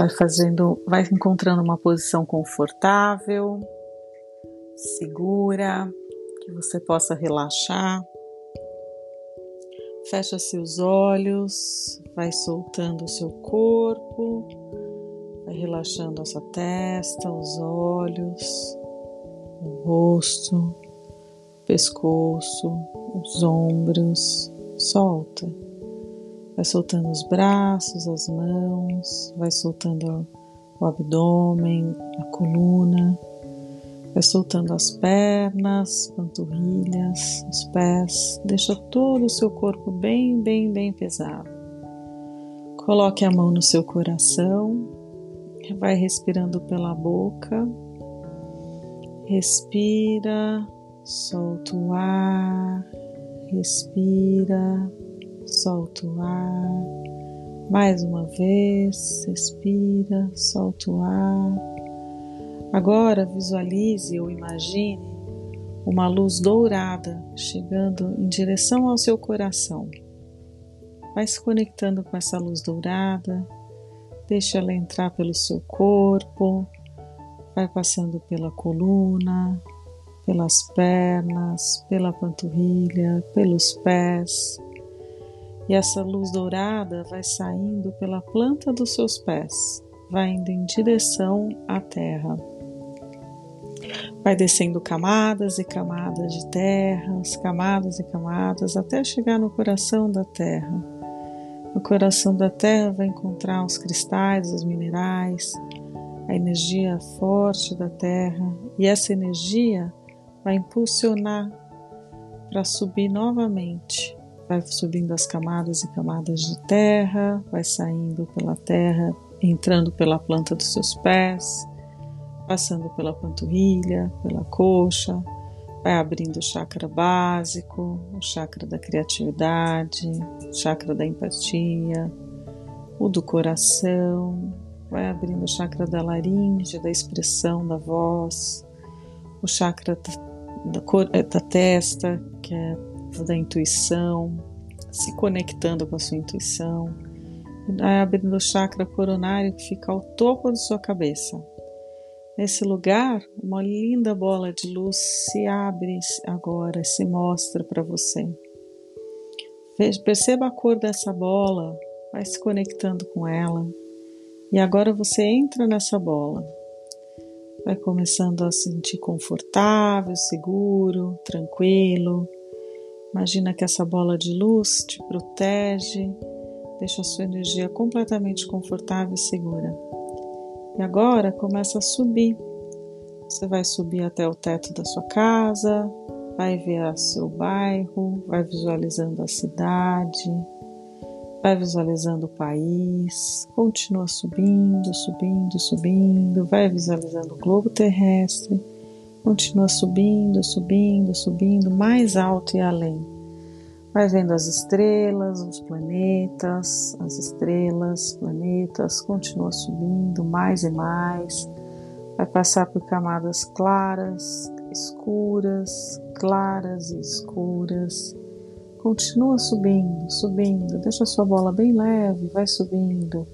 vai fazendo, vai encontrando uma posição confortável, segura, que você possa relaxar. Fecha seus olhos, vai soltando o seu corpo, vai relaxando a sua testa, os olhos, o rosto, o pescoço, os ombros. Solta. Vai soltando os braços, as mãos, vai soltando o abdômen, a coluna Vai soltando as pernas, panturrilhas, os pés, deixa todo o seu corpo bem, bem, bem pesado. Coloque a mão no seu coração, vai respirando pela boca, respira, solta o ar, respira, solta o ar. Mais uma vez, respira, solta o ar. Agora visualize ou imagine uma luz dourada chegando em direção ao seu coração. Vai se conectando com essa luz dourada, deixa ela entrar pelo seu corpo, vai passando pela coluna, pelas pernas, pela panturrilha, pelos pés. E essa luz dourada vai saindo pela planta dos seus pés, vai indo em direção à terra. Vai descendo camadas e camadas de terras, camadas e camadas, até chegar no coração da terra. No coração da terra vai encontrar os cristais, os minerais, a energia forte da terra, e essa energia vai impulsionar para subir novamente. Vai subindo as camadas e camadas de terra, vai saindo pela terra, entrando pela planta dos seus pés, passando pela panturrilha, pela coxa, vai abrindo o chakra básico, o chakra da criatividade, o chakra da empatia, o do coração, vai abrindo o chakra da laringe, da expressão da voz, o chakra da, da, eh, testa, que é da intuição, se conectando com a sua intuição, abrindo o chakra coronário que fica ao topo da sua cabeça, Nesse lugar, uma linda bola de luz se abre agora, se mostra para você. Perceba a cor dessa bola, vai se conectando com ela. E agora você entra nessa bola. Vai começando a se sentir confortável, seguro, tranquilo. Imagina que essa bola de luz te protege, deixa a sua energia completamente confortável e segura. E agora começa a subir. Você vai subir até o teto da sua casa, vai ver seu bairro, vai visualizando a cidade, vai visualizando o país, continua subindo, subindo, subindo, vai visualizando o globo terrestre, continua subindo, subindo, subindo, mais alto e além. Vai vendo as estrelas, os planetas, as estrelas, planetas, continua subindo mais e mais. Vai passar por camadas claras, escuras, claras e escuras. Continua subindo, subindo. Deixa a sua bola bem leve, vai subindo.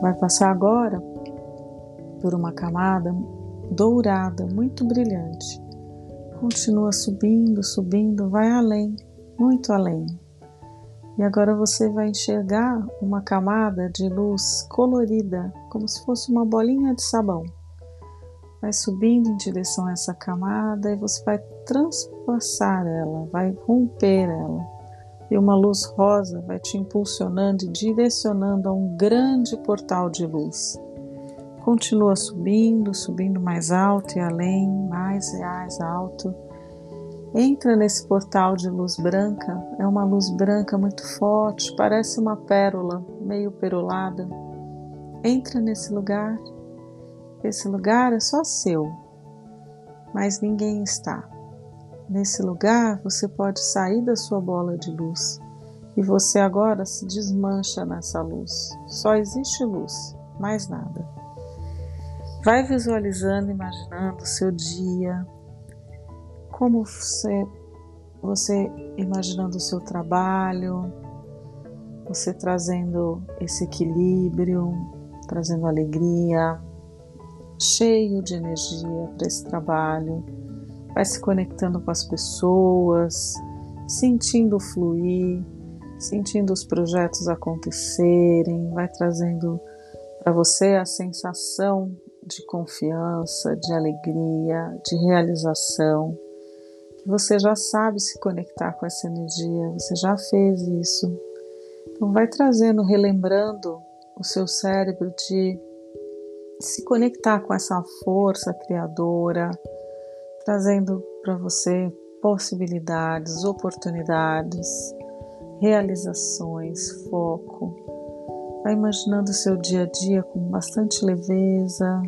Vai passar agora por uma camada dourada, muito brilhante. Continua subindo, subindo, vai além muito além. E agora você vai enxergar uma camada de luz colorida, como se fosse uma bolinha de sabão. Vai subindo em direção a essa camada e você vai transpassar ela, vai romper ela. E uma luz rosa vai te impulsionando e direcionando a um grande portal de luz. Continua subindo, subindo mais alto e além, mais e mais alto Entra nesse portal de luz branca, é uma luz branca muito forte, parece uma pérola meio perolada. Entra nesse lugar. Esse lugar é só seu, mas ninguém está. Nesse lugar você pode sair da sua bola de luz e você agora se desmancha nessa luz. Só existe luz, mais nada. Vai visualizando, imaginando o seu dia, como você, você imaginando o seu trabalho, você trazendo esse equilíbrio trazendo alegria, cheio de energia para esse trabalho. Vai se conectando com as pessoas, sentindo fluir, sentindo os projetos acontecerem, vai trazendo para você a sensação de confiança, de alegria, de realização. Que você já sabe se conectar com essa energia, você já fez isso. Então, vai trazendo, relembrando o seu cérebro de se conectar com essa força criadora, trazendo para você possibilidades, oportunidades, realizações, foco. Vai imaginando o seu dia a dia com bastante leveza,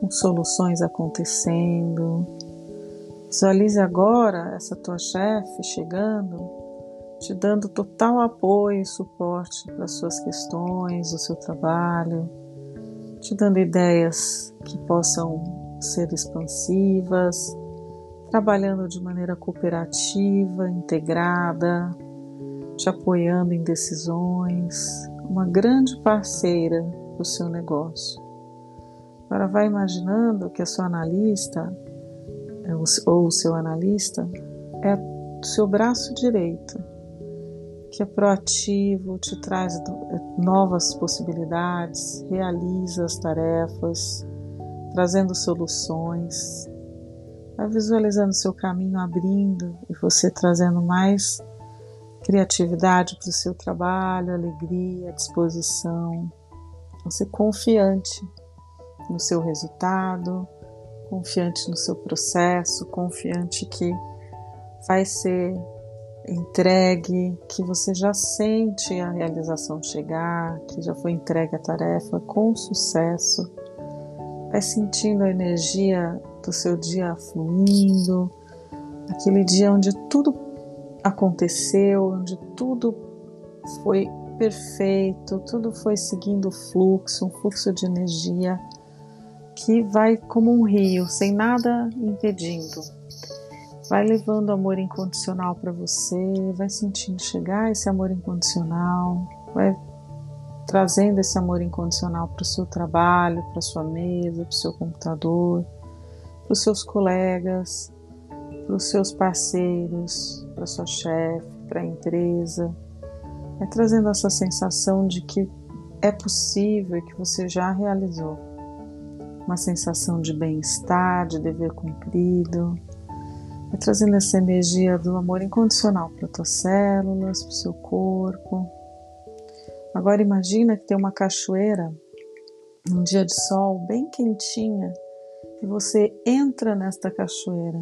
com soluções acontecendo. Visualize agora essa tua chefe chegando, te dando total apoio e suporte para as suas questões, o seu trabalho, te dando ideias que possam ser expansivas, trabalhando de maneira cooperativa, integrada, te apoiando em decisões, uma grande parceira do seu negócio. Agora vai imaginando que a sua analista é ou o seu analista é o seu braço direito, que é proativo, te traz novas possibilidades, realiza as tarefas, trazendo soluções. Vai visualizando seu caminho abrindo e você trazendo mais criatividade para o seu trabalho, alegria, disposição. Você confiante no seu resultado, confiante no seu processo, confiante que vai ser entregue, que você já sente a realização chegar, que já foi entregue a tarefa com sucesso. Vai sentindo a energia do seu dia fluindo, aquele dia onde tudo aconteceu, onde tudo foi perfeito, tudo foi seguindo o fluxo, um fluxo de energia que vai como um rio, sem nada impedindo. Vai levando amor incondicional para você, vai sentindo chegar esse amor incondicional, vai trazendo esse amor incondicional para o seu trabalho, para sua mesa, para o seu computador, para os seus colegas, para os seus parceiros, para sua chefe, para a empresa. É trazendo essa sensação de que é possível e que você já realizou. Uma sensação de bem-estar, de dever cumprido. É trazendo essa energia do amor incondicional para tuas células, para o seu corpo. Agora imagina que tem uma cachoeira, um dia de sol bem quentinha, e você entra nesta cachoeira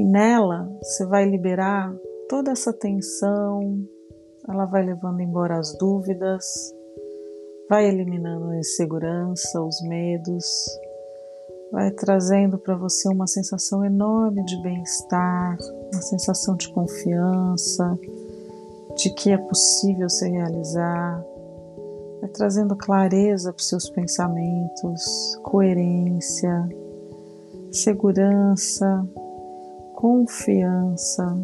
e nela você vai liberar toda essa tensão, ela vai levando embora as dúvidas, vai eliminando a insegurança, os medos, vai trazendo para você uma sensação enorme de bem-estar, uma sensação de confiança, de que é possível se realizar, vai trazendo clareza para os seus pensamentos, coerência, segurança, confiança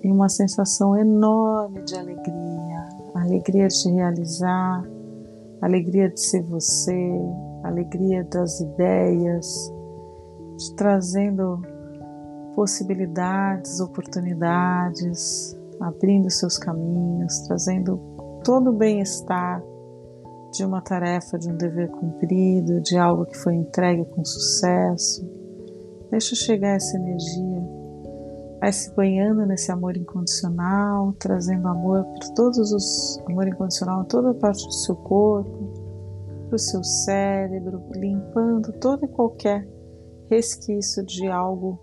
e uma sensação enorme de alegria, alegria de realizar, alegria de ser você, alegria das ideias, de trazendo possibilidades, oportunidades, abrindo seus caminhos, trazendo todo o bem-estar de uma tarefa, de um dever cumprido, de algo que foi entregue com sucesso. Deixa chegar essa energia vai se banhando nesse amor incondicional, trazendo amor para todos os amor incondicional a toda parte do seu corpo, para o seu cérebro, limpando todo e qualquer resquício de algo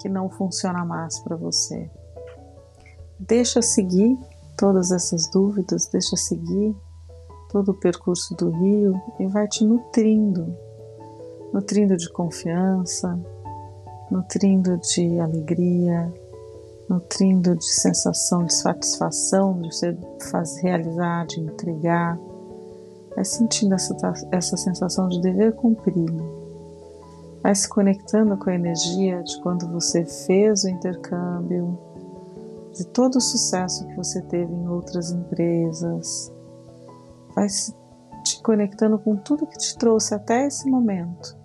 que não funciona mais para você. Deixa seguir todas essas dúvidas, deixa seguir todo o percurso do rio e vai te nutrindo, nutrindo de confiança, nutrindo de alegria, nutrindo de sensação de satisfação de você fazer, realizar, de entregar. Vai sentindo essa, essa sensação de dever cumprido. Vai se conectando com a energia de quando você fez o intercâmbio, de todo o sucesso que você teve em outras empresas. Vai te te conectando com tudo que te trouxe até esse momento.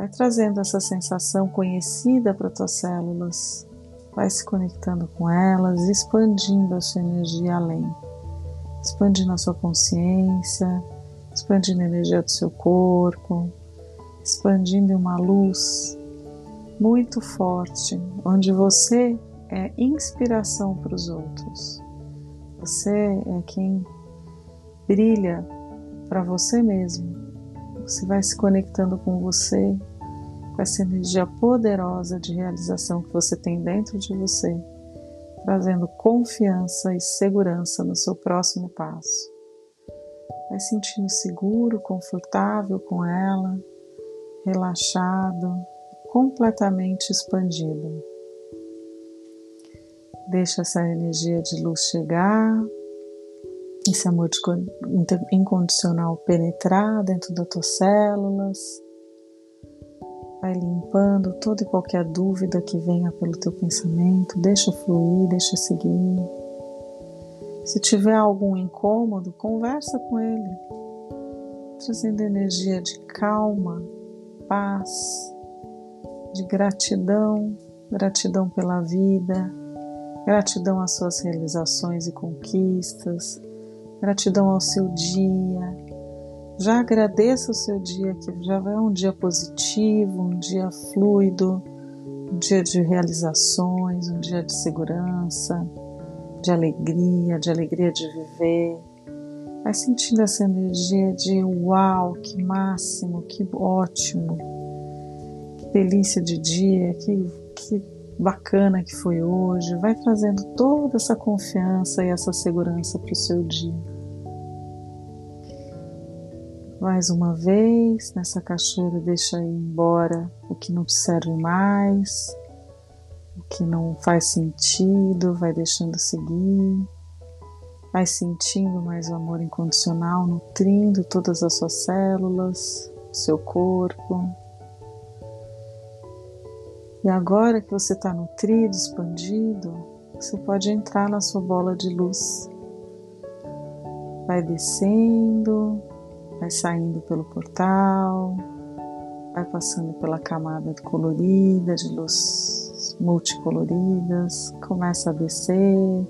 Vai trazendo essa sensação conhecida para tuas células, vai se conectando com elas, expandindo a sua energia além, expandindo a sua consciência, expandindo a energia do seu corpo, expandindo uma luz muito forte, onde você é inspiração para os outros. Você é quem brilha para você mesmo. Você vai se conectando com você, essa energia poderosa de realização que você tem dentro de você, trazendo confiança e segurança no seu próximo passo. Vai sentindo seguro, confortável com ela, relaxado, completamente expandido. Deixa essa energia de luz chegar, esse amor incondicional penetrar dentro das tuas células. Vai limpando toda e qualquer dúvida que venha pelo teu pensamento, deixa fluir, deixa seguir. Se tiver algum incômodo, conversa com ele, trazendo energia de calma, paz, de gratidão, gratidão pela vida, Gratidão às suas realizações e conquistas, gratidão ao seu dia. Já agradeça o seu dia, que já é um dia positivo, um dia fluido, um dia de realizações, um dia de segurança, de alegria, de alegria de viver. Vai sentindo essa energia de uau, que máximo, que ótimo, que delícia de dia, que, que bacana que foi hoje, vai trazendo toda essa confiança e essa segurança para o seu dia. Mais uma vez, nessa cachoeira, deixa ir embora o que não serve mais, o que não faz sentido, vai deixando seguir, vai sentindo mais o amor incondicional, nutrindo todas as suas células, seu corpo, e agora que você está nutrido, expandido, você pode entrar na sua bola de luz. Vai descendo, vai saindo pelo portal, vai passando pela camada colorida, de luz multicoloridas, começa a descer,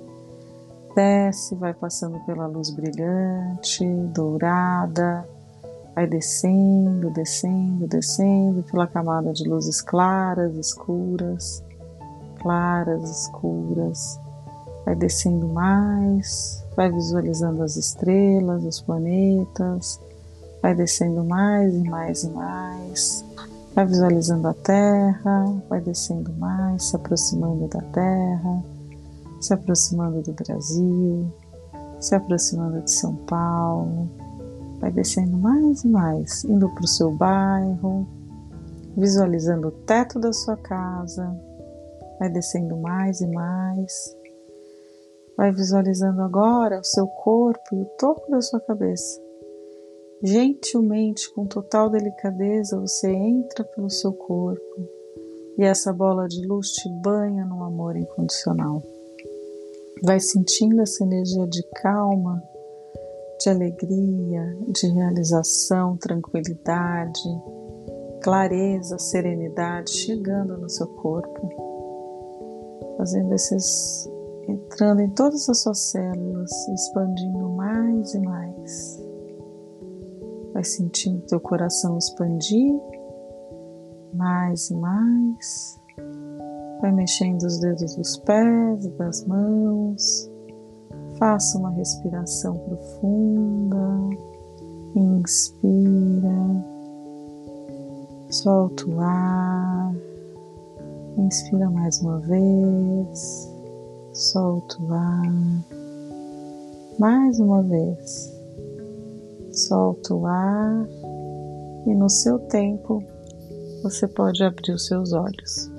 desce, vai passando pela luz brilhante, dourada, Vai descendo, descendo, descendo pela camada de luzes claras, escuras, claras, escuras. Vai descendo mais, vai visualizando as estrelas, os planetas, vai descendo mais e mais e mais. Vai visualizando a Terra, vai descendo mais, se aproximando da Terra, se aproximando do Brasil, se aproximando de São Paulo, Vai descendo mais e mais, indo para o seu bairro, visualizando o teto da sua casa. Vai descendo mais e mais. Vai visualizando agora o seu corpo e o topo da sua cabeça. Gentilmente, com total delicadeza, você entra pelo seu corpo e essa bola de luz te banha no amor incondicional. Vai sentindo essa energia de calma de alegria, de realização, tranquilidade, clareza, serenidade chegando no seu corpo, fazendo esses entrando em todas as suas células, expandindo mais e mais. Vai sentindo teu coração expandir mais e mais. Vai mexendo os dedos dos pés, das mãos, Faça uma respiração profunda. Inspira. Solta o ar. Inspira mais uma vez. Solta o ar. Mais uma vez. Solta o ar. E no seu tempo, você pode abrir os seus olhos.